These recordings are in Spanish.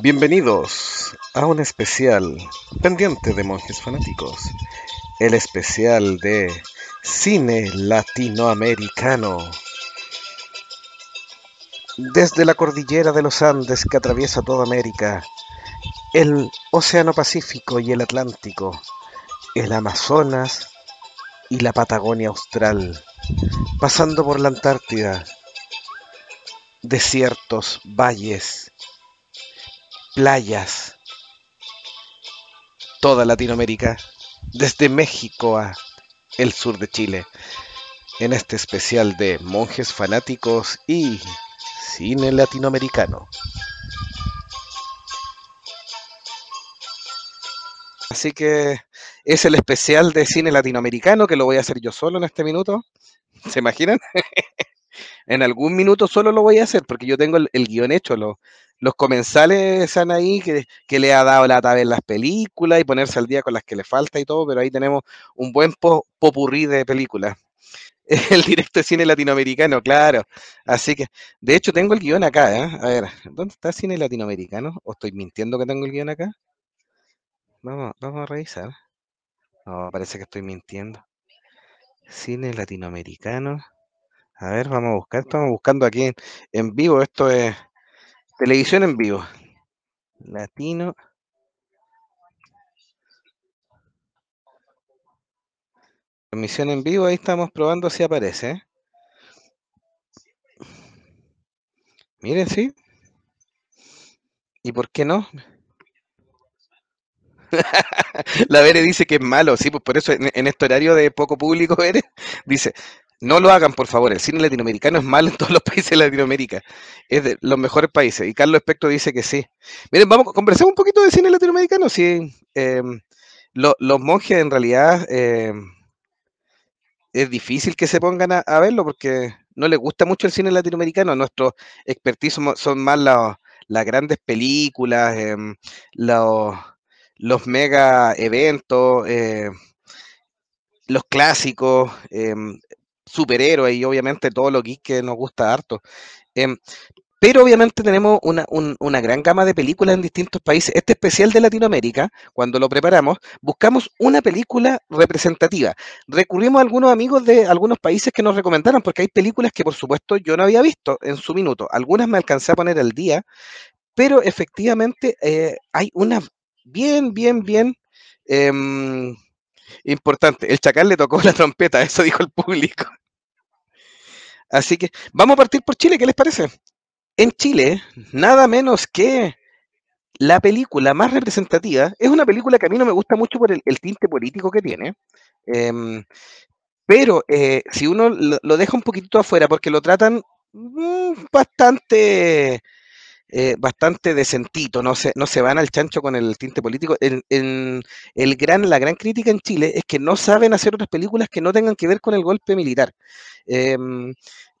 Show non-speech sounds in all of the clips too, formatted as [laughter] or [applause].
Bienvenidos a un especial pendiente de monjes fanáticos, el especial de cine latinoamericano. Desde la cordillera de los Andes que atraviesa toda América, el Océano Pacífico y el Atlántico, el Amazonas y la Patagonia Austral, pasando por la Antártida, desiertos, valles, playas, toda Latinoamérica, desde México a el sur de Chile, en este especial de monjes fanáticos y cine latinoamericano. Así que es el especial de cine latinoamericano que lo voy a hacer yo solo en este minuto. ¿Se imaginan? [laughs] en algún minuto solo lo voy a hacer porque yo tengo el, el guion hecho. Lo, los comensales están ahí que, que, le ha dado la tabla en las películas y ponerse al día con las que le falta y todo, pero ahí tenemos un buen po, popurrí de películas. [laughs] El directo de cine latinoamericano, claro. Así que, de hecho, tengo el guion acá. ¿eh? A ver, ¿dónde está cine latinoamericano? ¿O estoy mintiendo que tengo el guion acá? Vamos, vamos a revisar. No, parece que estoy mintiendo. Cine latinoamericano. A ver, vamos a buscar. Estamos buscando aquí en, vivo. Esto es televisión en vivo. Latino. Transmisión en vivo, ahí estamos probando si aparece. ¿eh? Miren, sí. ¿Y por qué no? [laughs] la Vere dice que es malo, sí, pues por eso en, en este horario de poco público, [laughs] Vere, dice, no lo hagan, por favor. El cine latinoamericano es malo en todos los [laughs] países de Latinoamérica. Es de los mejores países. Y Carlos Espectro dice que sí. Miren, vamos, conversemos un poquito de cine latinoamericano. Sí, eh, lo, los monjes en realidad eh, es difícil que se pongan a, verlo porque no les gusta mucho el cine latinoamericano. Nuestros expertise son, más las grandes películas, eh, los, mega eventos, los clásicos, superhéroes y obviamente todo lo geek que nos gusta harto. Eh, pero obviamente tenemos una, un, una, gran gama de películas en distintos países. Este especial de Latinoamérica, cuando lo preparamos, buscamos una película representativa. Recurrimos a algunos amigos de algunos países que nos recomendaron, porque hay películas que por supuesto yo no había visto en su minuto. Algunas me alcancé a poner al día, pero efectivamente eh, hay una bien, bien, bien eh, importante. El chacal le tocó [laughs] la trompeta, eso dijo el público. Así que vamos a partir por Chile, ¿qué les parece? En Chile, nada menos que la película más representativa, es una película que a mí no me gusta mucho por el, tinte político que tiene, eh, pero eh, si uno lo, deja un poquitito afuera, porque lo tratan mmm, bastante eh, bastante decentito, no se, no se van al chancho con el tinte político. El gran, la gran crítica en Chile es que no saben hacer otras películas que no tengan que ver con el golpe militar. Eh,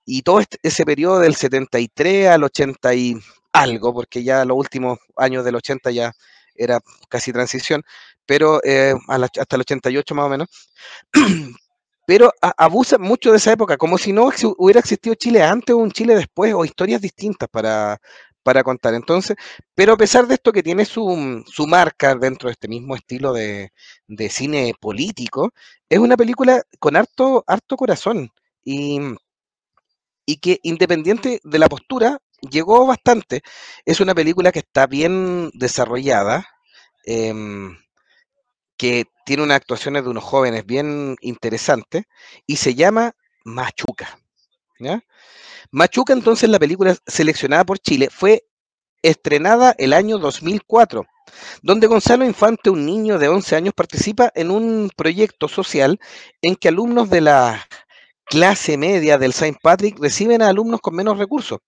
y todo este, ese periodo del 73 al 80 y algo, porque ya los últimos años del 80 ya era casi transición, pero eh, hasta el 88 más o menos. [clears throat] pero a, abusan mucho de esa época, como si no hubiera existido Chile antes o un Chile después, o historias distintas para, para contar. Entonces, pero a pesar de esto que tiene su, su marca dentro de este mismo estilo de, de, cine político, es una película con harto, harto corazón y, y que independiente de la postura, llegó bastante. Es una película que está bien desarrollada, eh, que tiene unas actuaciones de unos jóvenes bien interesantes y se llama Machuca. Machuca, entonces, la película seleccionada por Chile, fue estrenada el año 2004, donde Gonzalo Infante, un niño de 11 años, participa en un proyecto social en que alumnos de la clase media del Saint Patrick reciben a alumnos con menos recursos.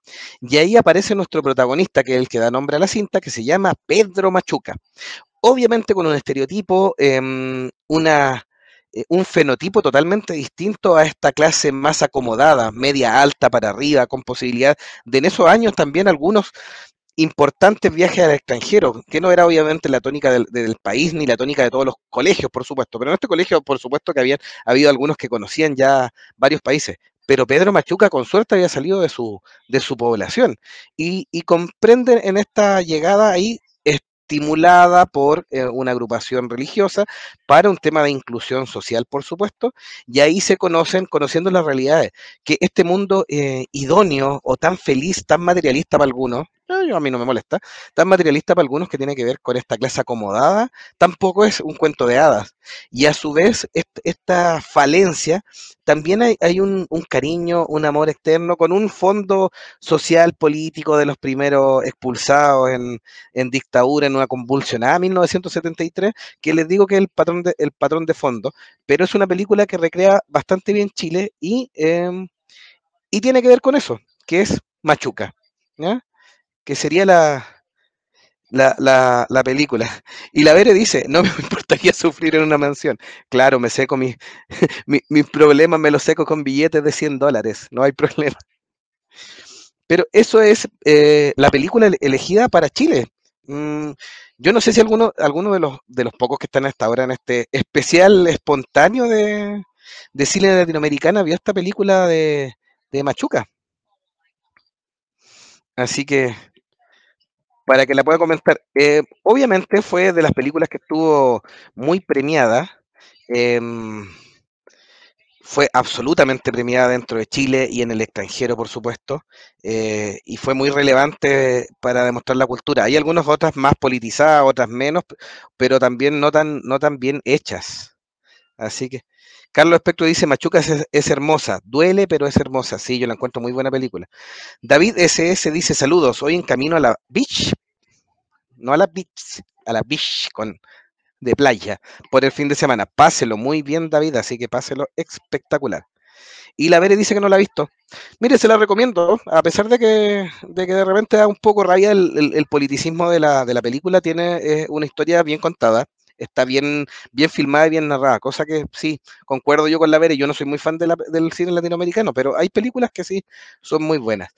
Y ahí aparece nuestro protagonista, que es el que da nombre a la cinta, que se llama Pedro Machuca. Obviamente con un estereotipo, eh, una eh, un fenotipo totalmente distinto a esta clase más acomodada, media alta para arriba, con posibilidad de en esos años también algunos importantes viajes al extranjero, que no era obviamente la tónica del, país ni la tónica de todos los colegios, por supuesto, pero en este colegio, por supuesto, que habían habido algunos que conocían ya varios países. pero Pedro Machuca con suerte había salido de su, de su población y, y comprenden en esta llegada ahí estimulada por eh, una agrupación religiosa para un tema de inclusión social, por supuesto, y ahí se conocen, conociendo las realidades, que este mundo eh, idóneo o tan feliz, tan materialista para algunos, a mí no me molesta, tan materialista para algunos que tiene que ver con esta clase acomodada, tampoco es un cuento de hadas. Y a su vez, esta falencia, también hay, un, cariño, un amor externo con un fondo social, político de los primeros expulsados en, dictadura, en una convulsionada 1973, que les digo que es el patrón de, el patrón de fondo, pero es una película que recrea bastante bien Chile y, em, y tiene que ver con eso, que es Machuca. ¿ya? Que sería la, la, la, película. [laughs] Y la Vere dice, no me [laughs] importaría sufrir en una mansión. Claro, me seco [laughs] mis mi, problemas, me los seco con billetes de 100 dólares, no hay problema. Pero eso es eh, la película elegida para Chile. Mm, yo no sé si alguno, alguno de, los, de los pocos que están hasta ahora en este especial espontáneo de, de cine latinoamericana vio esta película de, de Machuca. Así que para que la pueda comentar. Eh, obviamente fue de las películas que estuvo muy premiada. Em, fue absolutamente premiada dentro de Chile y en el extranjero, por supuesto, eh, y fue muy relevante para demostrar la cultura. Hay algunas otras más politizadas, otras menos, pero también no tan, no tan bien hechas. Así que, Carlos Espectro dice, Machuca es, hermosa, duele, pero es hermosa. Sí, yo la encuentro muy buena película. David SS dice, saludos, hoy en camino a la beach, no a la beach, a la beach con, de playa por el fin de semana. Páselo muy bien, David, así que páselo espectacular. Y la Vere dice que no la ha visto. Mire, se la recomiendo, a pesar de que de, que de repente da un poco rabia el, el, politicismo de la, de la, película, tiene una historia bien contada, está bien, bien filmada y bien narrada, cosa que sí, concuerdo yo con la Vere, yo no soy muy fan del cine latinoamericano, pero hay películas que sí son muy buenas.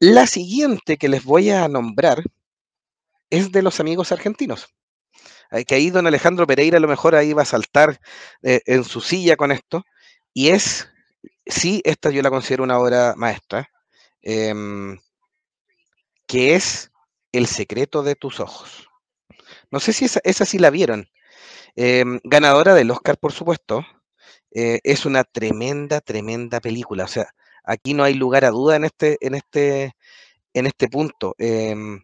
La siguiente que les voy a nombrar es de los amigos argentinos que ahí don Alejandro Pereira a lo mejor ahí va a saltar eh, en su silla con esto, y es, sí, esta yo la considero una obra maestra, em, que es El secreto de tus ojos. No sé si esa, esa sí la vieron. Em, ganadora del Oscar, por supuesto. Eh, es una tremenda, tremenda película. O sea, aquí no hay lugar a duda en este, en este, en este punto. Em,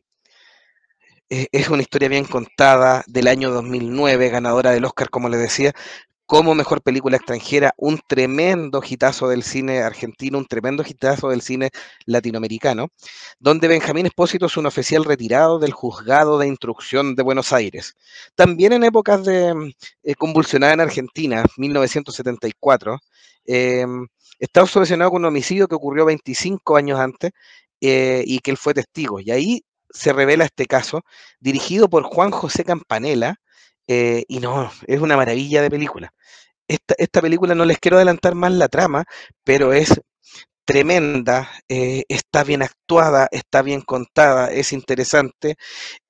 es una historia bien contada del año 2009, ganadora del Oscar, como les decía, como mejor película extranjera, un tremendo hitazo del cine argentino, un tremendo hitazo del cine latinoamericano, donde Benjamín Espósito es un oficial retirado del juzgado de instrucción de Buenos Aires. También en épocas de eh, convulsionada en Argentina, 1974, eh, está obsesionado con un homicidio que ocurrió 25 años antes eh, y que él fue testigo. Y ahí se revela este caso, dirigido por Juan José Campanella, eh, y no, es una maravilla de película. Esta, esta, película no les quiero adelantar más la trama, pero es tremenda, eh, está bien actuada, está bien contada, es interesante.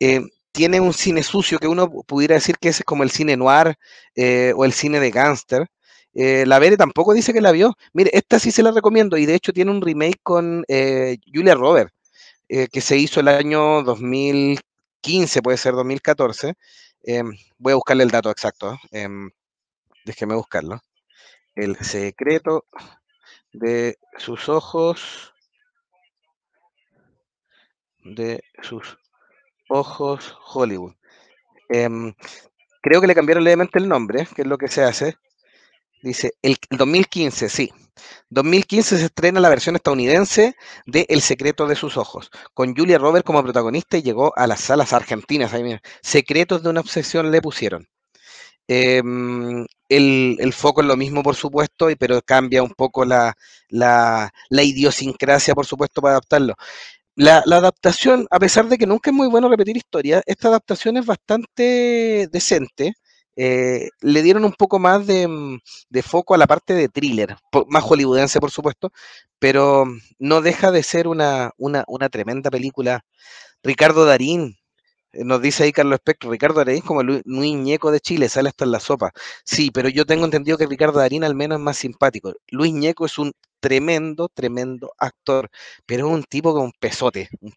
Eh, tiene un cine sucio que uno pudiera decir que ese es como el cine noir o el cine de gángster. la Vere tampoco dice que la vio. Mire, esta sí se la recomiendo y de hecho tiene un remake con Julia Roberts que se hizo el año 2015, puede ser 2014. Eh, voy a buscarle el dato exacto. Eh, déjeme buscarlo. El secreto de sus ojos. De sus ojos Hollywood. Em, creo que le cambiaron levemente el nombre, que es lo que se hace. Dice, el 2015, sí. 2015 se estrena la versión estadounidense de El secreto de sus ojos, con Julia Roberts como protagonista y llegó a las salas argentinas. Secretos de una obsesión le pusieron. Em, el, foco es lo mismo, por supuesto, pero cambia un poco la, la, idiosincrasia, por supuesto, para adaptarlo. La, la, adaptación, a pesar de que nunca es muy bueno repetir historia, esta adaptación es bastante decente. Eh, le dieron un poco más mm, de, foco a la parte de thriller, más hollywoodense por supuesto, pero no deja de ser una, una, tremenda película. Ricardo Darín, Eh, Nos dice ahí Carlos Espectro, Ricardo Darín como Lu- Luis Ñeco de Chile, sale hasta en la sopa. Sí, pero yo tengo entendido que Ricardo Darín al menos es más simpático. Luis Ñeco es un tremendo, tremendo actor, pero es un tipo con un pesote, un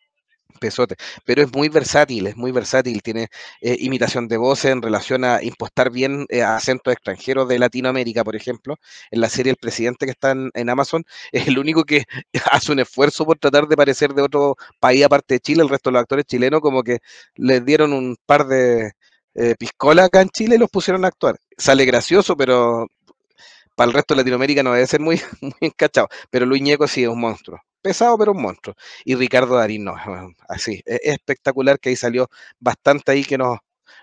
pesote, pero es muy versátil, es muy versátil, tiene eh, imitación de voces en relación a impostar bien eh, acentos extranjeros de Latinoamérica, por ejemplo. En la serie El Presidente que está en, Amazon, [laughs] es el único que [laughs] hace un esfuerzo por tratar de parecer de otro país aparte de Chile, el resto de los actores chilenos como que les dieron un par de eh, piscolas acá en Chile y los pusieron a actuar. Sale gracioso, pero para el resto de Latinoamérica no debe ser muy, [laughs] muy encachado. Pero Luis Ñeco sí es un monstruo. Pesado, pero un monstruo. Y Ricardo Darín no, así. Es espectacular que ahí salió bastante ahí que nos,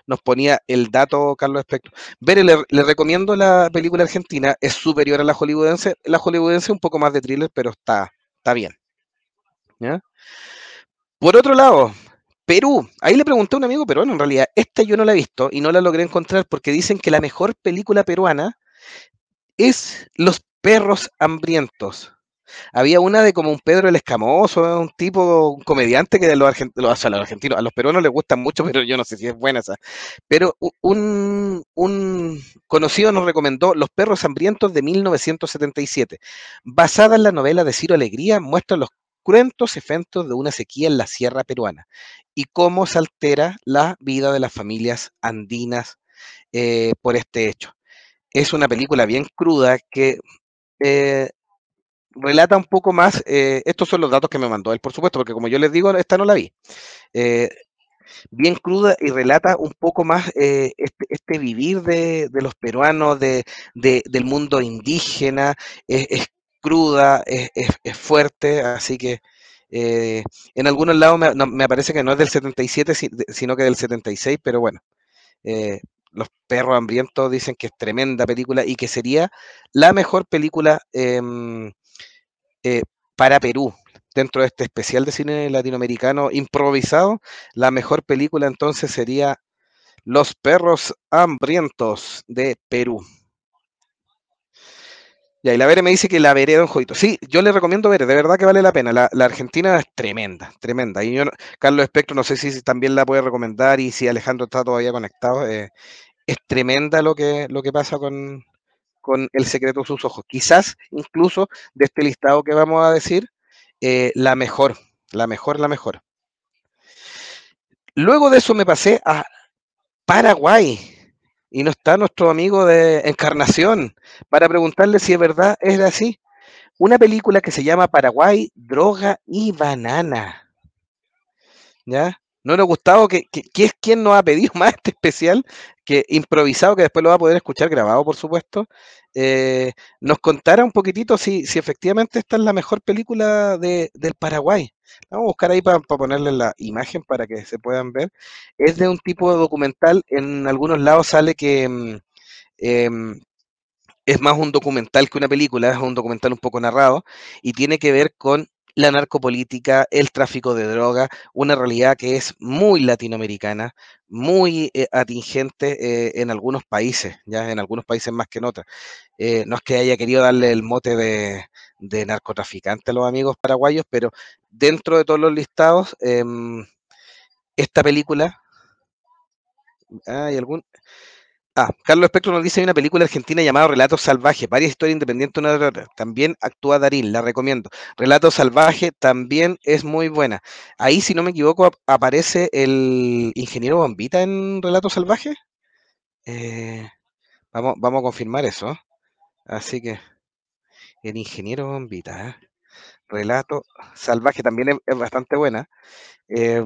nos ponía el dato Carlos Espectro. Ver, le, recomiendo la película argentina, es superior a la hollywoodense. La hollywoodense un poco más de thriller, pero está, está bien. Por otro lado, Perú. Ahí le pregunté a un amigo peruano, en realidad, esta yo no la he visto y no la logré encontrar porque dicen que la mejor película peruana es Los perros hambrientos. Había una de como un Pedro el Escamoso, un tipo, un comediante que de los, argent los, a los argentinos, a los peruanos les gusta mucho, [laughs] pero yo no sé si es buena esa. Pero un, un conocido nos recomendó Los perros hambrientos de 1977. Basada en la novela de Ciro Alegría, muestra los cruentos efectos de una sequía en la sierra peruana y cómo se altera la vida de las familias andinas eh, por este hecho. Es una película bien cruda que eh, relata un poco más, eh, estos son los datos que me mandó él, por supuesto, porque como yo les digo, esta no la vi. Eh, bien cruda y relata un poco más eh, este, este, vivir de, de los peruanos, de, de, del mundo indígena, es, cruda, es, fuerte, así que en algunos lados me, me, parece que no es del 77, sino que del 76, pero bueno. Los perros hambrientos dicen que es tremenda película y que sería la mejor película eh, para Perú. Dentro de este especial de cine latinoamericano improvisado, la mejor película entonces sería Los perros hambrientos de Perú. Ya, y la Vere me dice que la veré, don Jodito. Sí, yo le recomiendo ver, de verdad que vale la pena. La, la Argentina es tremenda, tremenda. Y yo, Carlos Espectro, no sé si también la puede recomendar y si Alejandro está todavía conectado. Eh, es tremenda lo que, lo que pasa con, con El secreto de sus ojos. Quizás incluso de este listado que vamos a decir, eh, la mejor, la mejor, la mejor. Luego de eso me pasé a Paraguay y no está nuestro amigo de Encarnación para preguntarle si es verdad es así. Una película que se llama Paraguay, Droga y Banana. ¿Ya? ¿No le ha gustado? que, que, que, es nos ha pedido [laughs] más este especial? Que improvisado, que después lo va a poder escuchar grabado, por supuesto. Eh, nos contara un poquitito si, si, efectivamente esta es la mejor película de, del Paraguay. Vamos a buscar ahí para pa ponerle la imagen para que se puedan ver. Es de un tipo de documental. En algunos lados sale que eh, es más un documental que una película, es un documental un poco narrado y tiene que ver con la narcopolítica, el tráfico de droga, una realidad que es muy latinoamericana, muy eh, atingente eh, en algunos países, ya en algunos países más que en otros. Eh, no es que haya querido darle el mote de, de, narcotraficante a los amigos paraguayos, pero dentro de todos los listados, em, esta película, hay algún, Ah, Carlos Espectro nos dice hay una película argentina llamada Relatos Salvajes, varias historias independientes una de otra. También actúa Darín, la recomiendo. Relatos Salvajes también es muy buena. Ahí, si no me equivoco, aparece el ingeniero Bombita en Relatos Salvajes. Eh, vamos, vamos a confirmar eso. Así que el ingeniero Bombita, ¿eh? Relato Salvaje también es, bastante buena. Eh,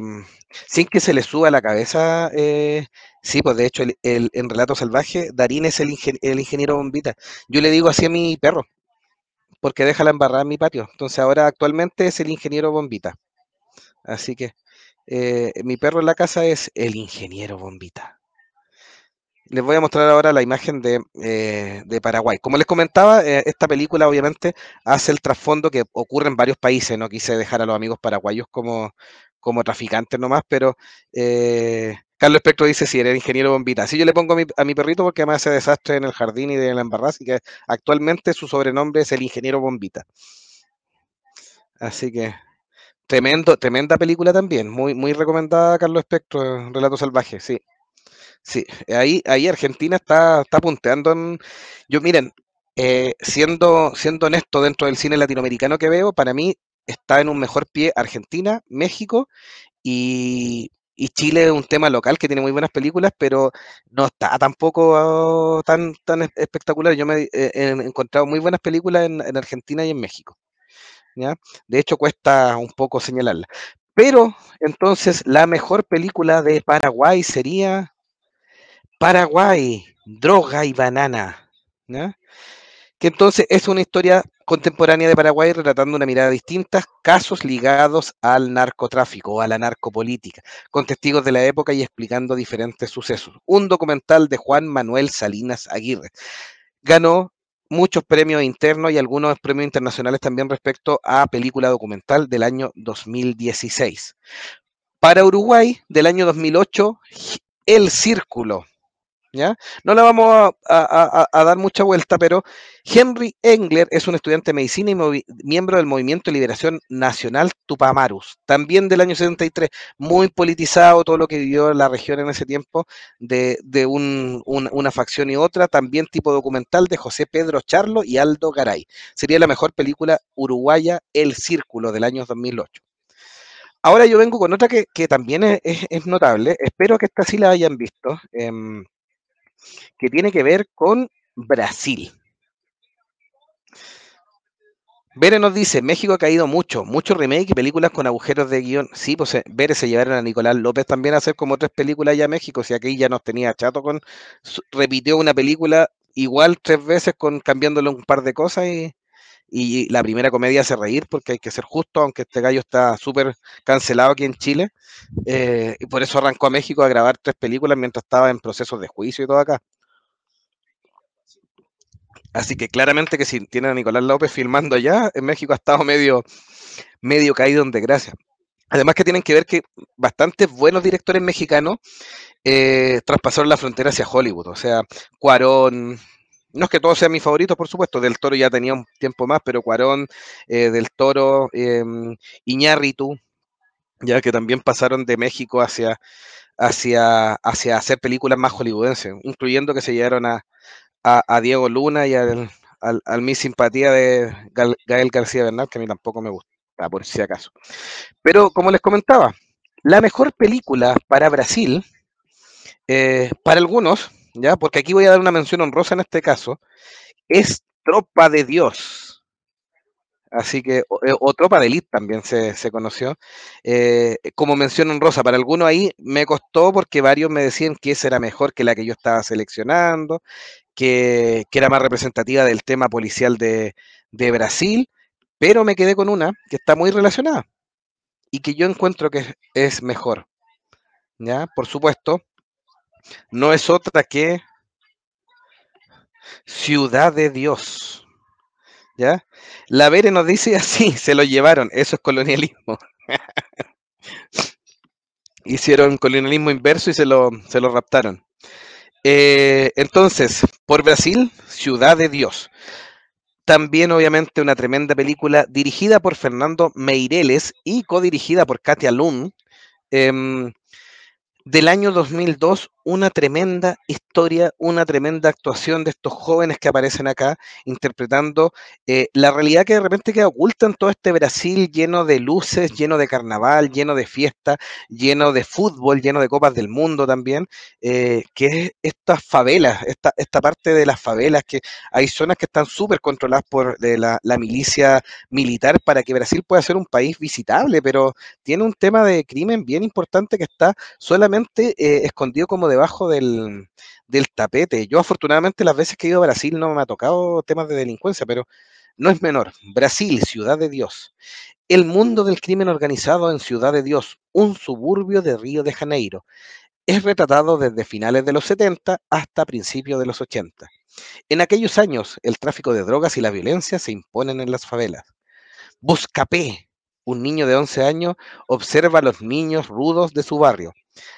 sin que se le suba la cabeza, eh, sí, pues de hecho, el, en Relato Salvaje, Darín es el, ingeniero bombita. Yo le digo así a mi perro, porque deja la embarrada en mi patio. Entonces ahora actualmente es el ingeniero bombita. Así que eh, mi perro en la casa es el ingeniero bombita. Les voy a mostrar ahora la imagen de, eh, de Paraguay. Como les comentaba, eh, esta película obviamente hace el trasfondo que ocurre en varios países. No quise dejar a los amigos paraguayos como, como traficantes nomás, pero eh, Carlos Espectro dice si eres ingeniero bombita. Así yo le pongo a mi, a mi, perrito porque me hace desastre en el jardín y de la embarrada, así que actualmente su sobrenombre es el ingeniero bombita. Así que Tremendo, tremenda película también, muy, muy recomendada Carlos Espectro, Relato Salvaje, sí. Sí, ahí, ahí Argentina está, está punteando en. Yo, miren, eh, siendo, siendo honesto dentro del cine latinoamericano que veo, para mí está en un mejor pie Argentina, México y, y Chile es un tema local que tiene muy buenas películas, pero no está tampoco tan, tan espectacular. Yo me he, he encontrado muy buenas películas en, en Argentina y en México. De hecho, cuesta un poco señalarla. Pero entonces la mejor película de Paraguay sería Paraguay, droga y banana. ¿ya? Que entonces es una historia contemporánea de Paraguay relatando una mirada distinta, casos ligados al narcotráfico o a la narcopolítica, con testigos de la época y explicando diferentes sucesos. Un documental de Juan Manuel Salinas Aguirre. Ganó muchos premios internos y algunos premios internacionales también respecto a película documental del año 2016. Para Uruguay, del año 2008, El Círculo, No le vamos a, dar mucha vuelta, pero Henry Engler es un estudiante de medicina y miembro del Movimiento de Liberación Nacional Tupamarus, también del año 73, muy politizado todo lo que vivió la región en ese tiempo, de, de un, un, una facción y otra, también tipo documental de José Pedro Charlo y Aldo Garay. Sería la mejor película uruguaya, El Círculo, del año 2008. Ahora yo vengo con otra que, también es, notable, espero que esta sí la hayan visto. Eh, que tiene que ver con Brasil. Bere nos dice, México ha caído mucho, mucho remake y películas con agujeros de guion. Sí, pues Bere se llevaron a Nicolás López también a hacer como tres películas allá a México, si aquí ya nos tenía chato con, repitió una película igual tres veces con cambiándole un par de cosas y, y la primera comedia hace reír porque hay que ser justo, aunque este gallo está súper cancelado aquí en Chile, eh, y por eso arrancó a México a grabar tres películas mientras estaba en procesos de juicio y todo acá. Así que claramente que si tienen a Nicolás López filmando allá, en México ha estado medio, medio caído en desgracia. Además que tienen que ver que bastantes buenos directores mexicanos eh, traspasaron la frontera hacia Hollywood. O sea, Cuarón, no es que todos sean mis favoritos, por supuesto, Del Toro ya tenía un tiempo más, pero Cuarón, eh, Del Toro, eh, Iñárritu, ya que también pasaron de México hacia, hacia, hacia hacer películas más hollywoodenses, incluyendo que se llevaron a, a, Diego Luna y al, al, mi simpatía de Gael García Bernal, que a mí tampoco me gusta, por si acaso. Pero como les comentaba, la mejor película para Brasil, eh, para algunos, ya, porque aquí voy a dar una mención honrosa en este caso, es Tropa de Dios. Así que, o, eh, o Tropa de Elite también se, se conoció. Eh, como mención honrosa, para algunos ahí me costó porque varios me decían que esa era mejor que la que yo estaba seleccionando, que, que era más representativa del tema policial de, de, Brasil, pero me quedé con una que está muy relacionada y que yo encuentro que es, es mejor. ¿Ya? Por supuesto, no es otra que Ciudad de Dios. ¿Ya? La Vere nos dice [laughs] así, se lo llevaron, eso es colonialismo. [laughs] Hicieron colonialismo inverso y se lo, se lo raptaron. Eh, entonces, por Brasil, Ciudad de Dios. También, obviamente, una tremenda película dirigida por Fernando Meireles y codirigida por Katia Lund. Eh, del año 2002, una tremenda historia, una tremenda actuación de estos jóvenes que aparecen acá interpretando eh, la realidad que de repente queda oculta en todo este Brasil lleno de luces, lleno de carnaval, lleno de fiesta, lleno de fútbol, lleno de copas del mundo también, eh, que es estas favelas, esta, esta parte de las favelas, que hay zonas que están súper controladas por eh, la, la milicia militar para que Brasil pueda ser un país visitable, pero tiene un tema de crimen bien importante que está solamente eh, escondido como debajo del, del, tapete. Yo afortunadamente las veces que he ido a Brasil no me ha tocado temas de delincuencia, pero no es menor. Brasil, ciudad de Dios. El mundo del crimen organizado en Ciudad de Dios, un suburbio de Río de Janeiro. Es retratado desde finales de los 70 hasta principios de los 80. En aquellos años, el tráfico de drogas y la violencia se imponen en las favelas. Buscapé, un niño de 11 años observa a los niños rudos de su barrio.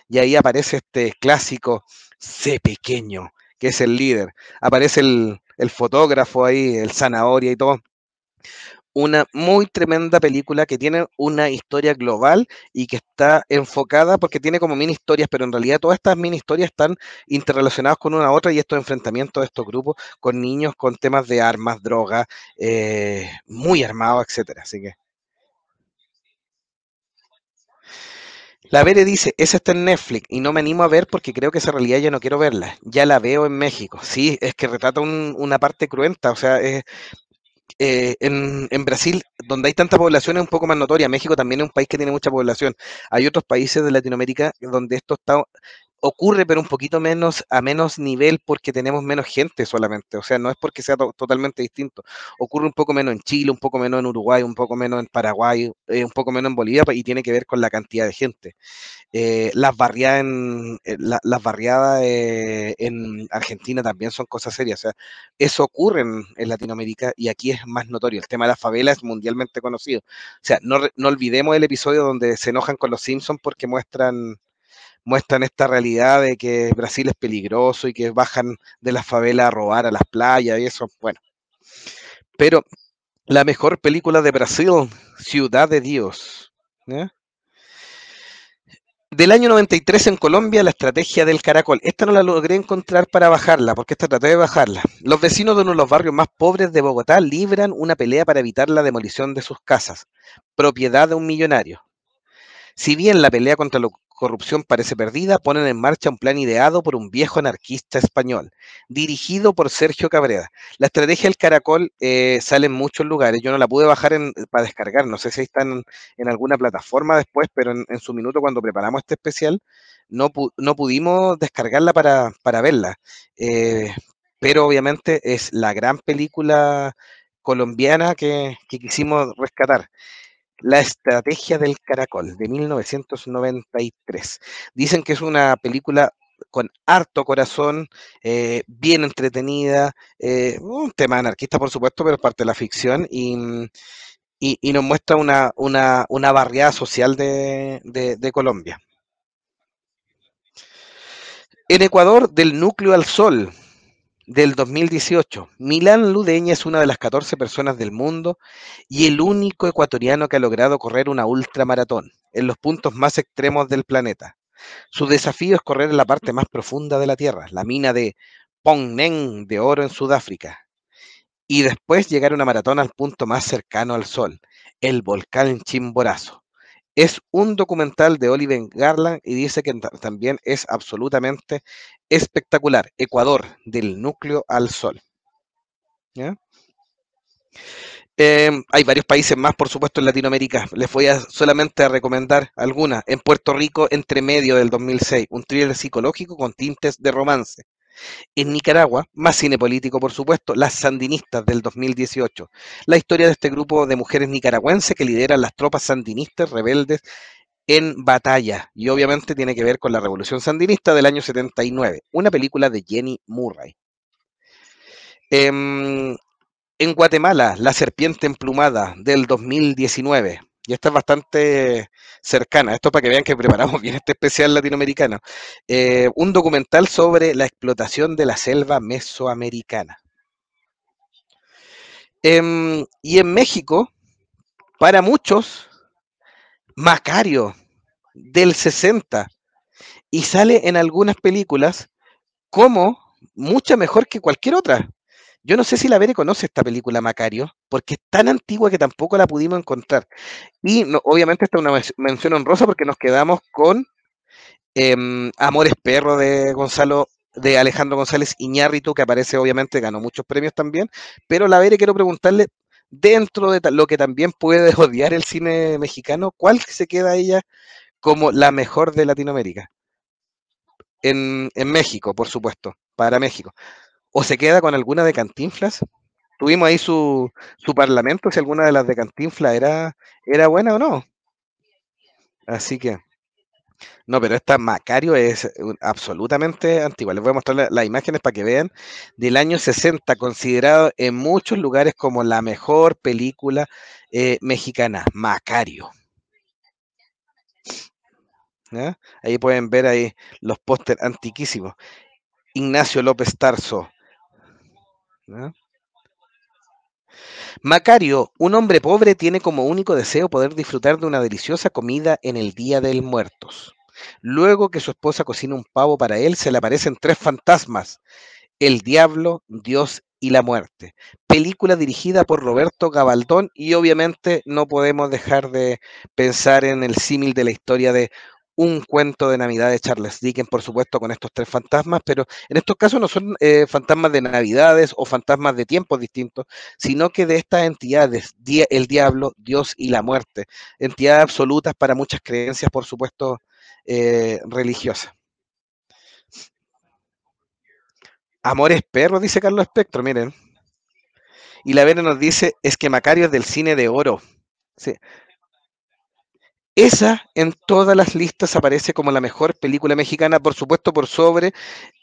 Y ahí aparece este clásico C pequeño, que es el líder. Aparece el, el fotógrafo ahí, el zanahoria y todo. una muy tremenda película que tiene una historia global y que está enfocada porque tiene como mini historias, pero en realidad todas estas mini historias están interrelacionadas con una otra y estos enfrentamientos de estos grupos con niños con temas de armas, drogas, eh, muy armados, etcétera. Así que La Vere dice, esa está en Netflix y no me animo a ver porque creo que esa realidad ya no quiero verla. Ya la veo en México. Sí, es que retrata un- una parte cruenta. O sea, eh, en, en Brasil, donde hay tanta población, es un poco más notoria. México también es un país que tiene mucha población. Hay otros países de Latinoamérica donde esto está ocurre, pero un poquito menos a menos nivel porque tenemos menos gente solamente. O sea, no es porque sea to- totalmente distinto. Ocurre un poco menos en Chile, un poco menos en Uruguay, un poco menos en Paraguay, eh, un poco menos en Bolivia y tiene que ver con la cantidad de gente. Eh, las barriadas en, eh, la- las en Argentina también son cosas serias. O sea, eso ocurre en, Latinoamérica y aquí es más notorio. El tema de la favela es mundialmente conocido. O sea, no, no olvidemos el episodio donde se enojan con los Simpsons porque muestran, muestran esta realidad de que Brasil es peligroso y que bajan de la favela a robar a las playas y eso. Bueno, pero la mejor película de Brasil, Ciudad de Dios. Del año 93 en Colombia, la estrategia del caracol. Esta no la logré encontrar para bajarla, porque esta traté de bajarla. Los vecinos de uno de los barrios más pobres de Bogotá libran una pelea para evitar la demolición de sus casas, propiedad de un millonario. Si bien la pelea contra la corrupción parece perdida, ponen en marcha un plan ideado por un viejo anarquista español, dirigido por Sergio Cabrera. La estrategia del caracol eh, sale en muchos lugares. Yo no la pude bajar en- para descargar, no sé si está en, alguna plataforma después, pero en, en su minuto cuando preparamos este especial, no, pu- no pudimos descargarla para, para verla. Eh, pero obviamente es la gran película colombiana que, que quisimos rescatar. La estrategia del caracol, de 1993. Dicen que es una película con harto corazón, eh, bien entretenida, eh, un tema anarquista, por supuesto, pero parte de la ficción y, nos muestra una, una, barriada social de Colombia. En Ecuador, del núcleo al sol, del 2018, Milán Ludeña es una de las 14 personas del mundo y el único ecuatoriano que ha logrado correr una ultramaratón en los puntos más extremos del planeta. Su desafío es correr en la parte más profunda de la Tierra, la mina de Pongneng de oro en Sudáfrica, y después llegar a una maratón al punto más cercano al Sol, el volcán Chimborazo. Es un documental de Oliver Garland y dice que ta- también es absolutamente espectacular. Ecuador, del núcleo al Sol. Eh, hay varios países más, por supuesto, en Latinoamérica. Les voy a solamente a recomendar algunas. En Puerto Rico, Entre Medio del 2006, un thriller psicológico con tintes de romance. En Nicaragua, más cine político, por supuesto, Las Sandinistas del 2018. La historia de este grupo de mujeres nicaragüenses que lideran las tropas sandinistas rebeldes en batalla. Y obviamente tiene que ver con la Revolución Sandinista del año 79. Una película de Jenny Murray. Em, en Guatemala, La Serpiente Emplumada del 2019. Y esta es bastante cercana. Esto para que vean que preparamos [laughs] bien este especial latinoamericano. Eh, un documental sobre la explotación de la selva mesoamericana. Em, y en México, para muchos, Macario del 60. Y sale en algunas películas como mucha mejor que cualquier otra. Yo no sé si la Bere conoce esta película Macario, porque es tan antigua que tampoco la pudimos encontrar. Y obviamente esta es una mención honrosa porque nos quedamos con eh, Amores Perro de Gonzalo, de Alejandro González Iñárritu, que aparece obviamente, ganó muchos premios también. Pero la Bere quiero preguntarle, dentro de lo que también puede [laughs] odiar el cine mexicano, ¿cuál se queda ella como la mejor de Latinoamérica? En México, por supuesto, para México. ¿O se queda con alguna de Cantinflas? Tuvimos ahí su, su parlamento, si alguna de las de Cantinflas era, era buena o no. Así que, no, pero esta Macario es absolutamente antigua. Les voy a mostrar la- las imágenes para que vean. Del año 60, considerado en muchos lugares como la mejor película eh, mexicana, Macario. Ahí pueden ver ahí los pósteres antiquísimos. Ignacio López Tarso. Macario, un hombre pobre, tiene como único deseo poder disfrutar de una deliciosa comida en el Día del Muertos. Luego que su esposa cocina un pavo para él, se le aparecen tres fantasmas, el diablo, Dios y la muerte. Película dirigida por Roberto Gabaldón y obviamente no podemos dejar de pensar en el símil de la historia de un cuento de Navidad de Charles Dickens, por supuesto, con estos tres fantasmas, pero en estos casos no son eh, fantasmas de Navidades o fantasmas de tiempos distintos, sino que de estas entidades, el diablo, Dios y la muerte, entidades absolutas para muchas creencias, por supuesto, eh, religiosas. Amores perros, dice Carlos Espectro, miren. Y la Vera nos dice, es que Macario es del cine de oro. Sí. Esa en todas las listas aparece como la mejor película mexicana, por supuesto por sobre.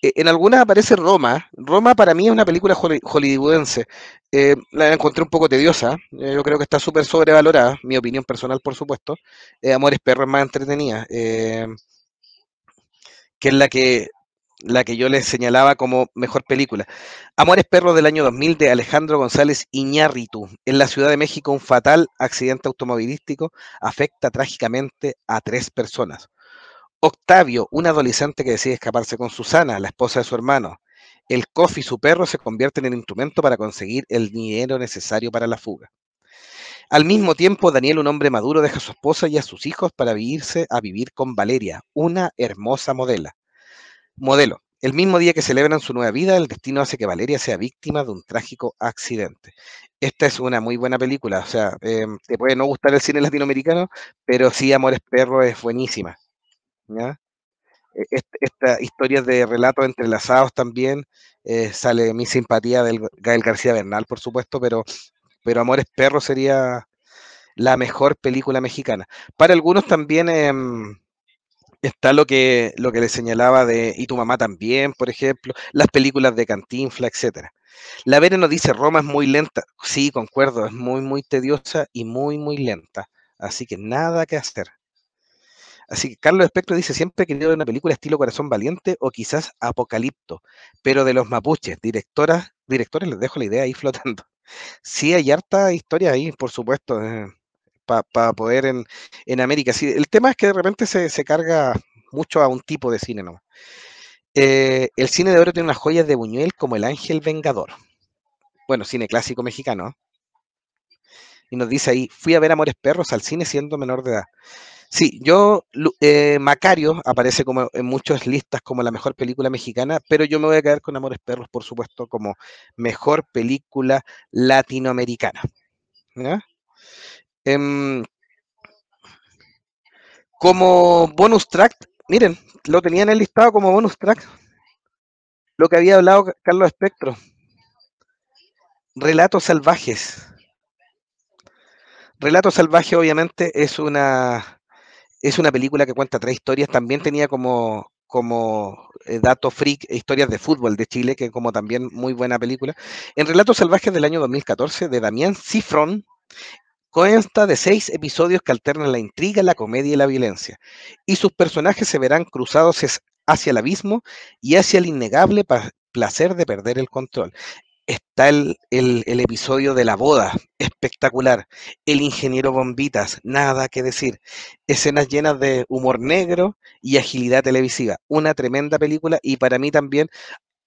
Eh, en algunas aparece Roma. Roma para mí es una película hollywoodense. Eh, la encontré un poco tediosa. Eh, yo creo que está súper sobrevalorada, mi opinión personal, por supuesto. Amores Perros más entretenida. que es la que la que yo les señalaba como mejor película. Amores Perros del año 2000 de Alejandro González Iñárritu. En la Ciudad de México, un fatal accidente automovilístico afecta trágicamente a tres personas. Octavio, un adolescente que decide escaparse con Susana, la esposa de su hermano. El coffee y su perro se convierten en instrumento para conseguir el dinero necesario para la fuga. Al mismo tiempo, Daniel, un hombre maduro, deja a su esposa y a sus hijos para irse a vivir con Valeria, una hermosa modela. Modelo. El mismo día que celebran su nueva vida, el destino hace que Valeria sea víctima de un trágico accidente. Esta es una muy buena película, o sea, eh, te puede no gustar el cine latinoamericano, pero sí Amores Perros es buenísima. ¿ya? E, esta historia de relatos entrelazados también, eh, sale mi simpatía del Gael García Bernal, por supuesto, pero, pero Amores Perros sería la mejor película mexicana. Para algunos también... Eh, está lo que, lo que le señalaba de Y tu mamá también, por ejemplo, las películas de Cantinfla, etcétera. La Vera nos dice Roma es muy lenta. Sí, concuerdo, es muy, muy tediosa y muy, muy lenta. Así que nada que hacer. Así que Carlos Espectro dice, siempre he querido una película estilo Corazón Valiente o quizás Apocalipto, pero de los mapuches, directoras, directores les dejo la idea ahí flotando. Sí, hay harta historia ahí, por supuesto. Eh, para poder en, en América. Sí, el tema es que de repente se, se carga mucho a un tipo de cine ¿no? Eh, el cine de oro tiene unas joyas de Buñuel como El Ángel Vengador. Bueno, cine clásico mexicano. Y nos dice ahí, fui a ver Amores Perros al cine siendo menor de edad. Sí, yo, eh, Macario aparece como en muchas listas como la mejor película mexicana, pero yo me voy a quedar con Amores Perros, por supuesto, como mejor película latinoamericana. ¿Ya? Em, como bonus track, miren, lo tenía en el listado como bonus track. Lo que había hablado Carlos Espectro. Relatos salvajes. Relatos salvajes, obviamente, es una, es una película que cuenta tres historias. También tenía como, como eh, dato freak historias de fútbol de Chile, que como también muy buena película. En Relatos Salvajes del año 2014, de Damián Cifrón, Consta de seis episodios que alternan la intriga, la comedia y la violencia, y sus personajes se verán cruzados hacia el abismo y hacia el innegable placer de perder el control. Está el, el, episodio de la boda, espectacular. El ingeniero Bombitas, nada que decir. Escenas llenas de humor negro y agilidad televisiva. Una tremenda película y para mí también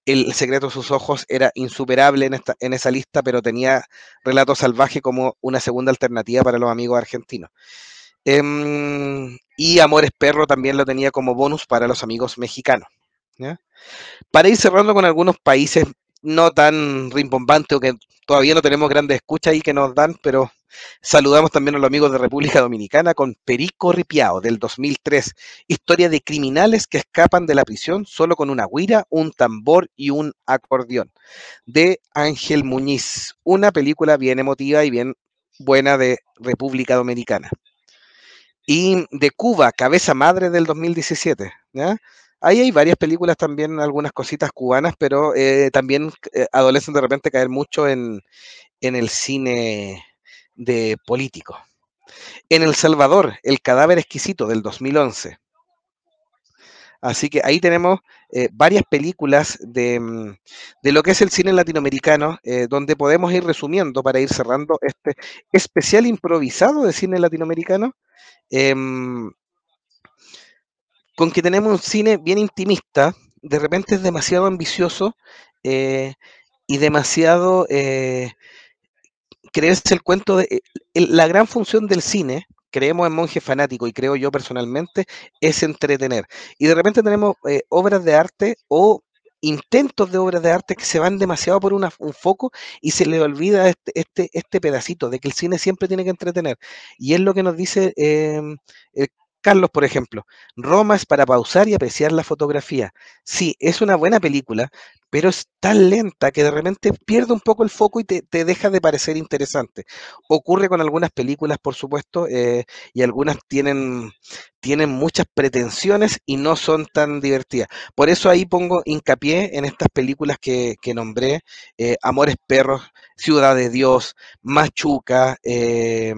el secreto de sus ojos era insuperable en, esta, en esa lista, pero tenía Relato Salvaje como una segunda alternativa para los amigos argentinos. Em, y Amores Perro también lo tenía como bonus para los amigos mexicanos. Para ir cerrando con algunos países no tan rimbombantes o que todavía no tenemos grandes escuchas ahí que nos dan, pero Saludamos también a los amigos de República Dominicana con Perico Ripiao del 2003, historia de criminales que escapan de la prisión solo con una guira, un tambor y un acordeón, de Ángel Muñiz, una película bien emotiva y bien buena de República Dominicana. Y de Cuba, Cabeza Madre del 2017. Ahí hay varias películas también, algunas cositas cubanas, pero eh, también eh, de repente caer mucho en, en el cine de político. En El Salvador, El cadáver exquisito del 2011. Así que ahí tenemos eh, varias películas de, mm, de, lo que es el cine latinoamericano, eh, donde podemos ir resumiendo para ir cerrando este especial improvisado de cine latinoamericano. Eh, con que tenemos un cine bien intimista, de repente es demasiado ambicioso eh, y demasiado creerse el cuento de... El, la gran función del cine, creemos en Monje Fanático y creo yo personalmente, es entretener. Y de repente tenemos eh, obras de arte o intentos de obras de arte que se van demasiado por una, un foco y se le olvida este, este, este, pedacito de que el cine siempre tiene que entretener. Y es lo que nos dice eh, Carlos, por ejemplo, Roma es para pausar y apreciar la fotografía. Sí, es una buena película, pero es tan lenta que de repente pierde un poco el foco y te, te deja de parecer interesante. Ocurre con algunas películas, por supuesto, eh, y algunas tienen, tienen muchas pretensiones y no son tan divertidas. Por eso ahí pongo hincapié en estas películas que, que nombré, eh, Amores Perros, Ciudad de Dios, Machuca, eh,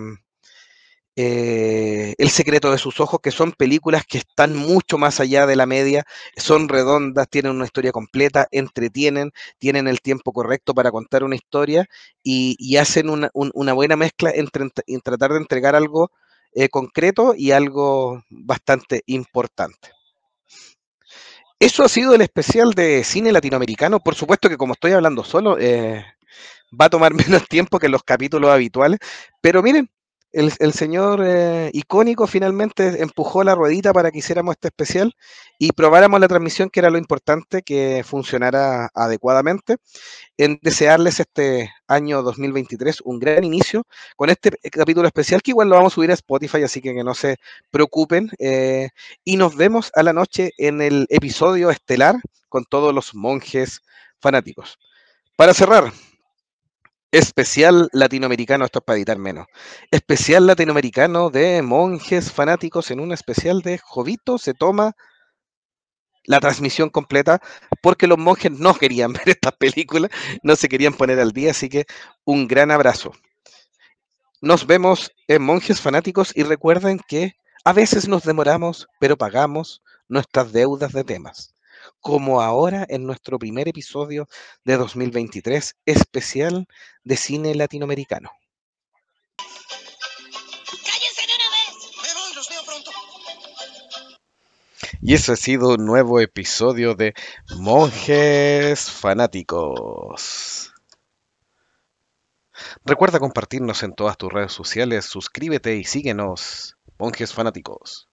eh, El secreto de sus ojos, que son películas que están mucho más allá de la media, son redondas, tienen una historia completa, entretienen, tienen el tiempo correcto para contar una historia y, hacen una, un, una, buena mezcla entre, en tratar de entregar algo eh, concreto y algo bastante importante. Eso ha sido el especial de cine latinoamericano. Por supuesto que como estoy hablando solo, eh, va a tomar [laughs] menos tiempo que los capítulos habituales, pero miren, el, señor eh, icónico finalmente empujó la ruedita para que hiciéramos este especial y probáramos la transmisión, que era lo importante, que funcionara adecuadamente. En desearles este año 2023 un gran inicio con este capítulo especial, que igual lo vamos a subir a Spotify, así que que no se preocupen. Eh, y nos vemos a la noche en el episodio estelar con todos los monjes fanáticos. Para cerrar, Especial latinoamericano, esto es para editar menos. Especial latinoamericano de monjes fanáticos en un especial de Jovito se toma la transmisión completa porque los monjes no querían [laughs] ver esta película, no se querían poner al día, así que un gran abrazo. Nos vemos en Monjes Fanáticos y recuerden que a veces nos demoramos, pero pagamos nuestras deudas de temas como ahora en nuestro primer episodio de 2023 especial de cine latinoamericano. Y eso ha sido un nuevo episodio de Monjes Fanáticos. Recuerda compartirnos en todas tus redes sociales, suscríbete y síguenos, Monjes Fanáticos.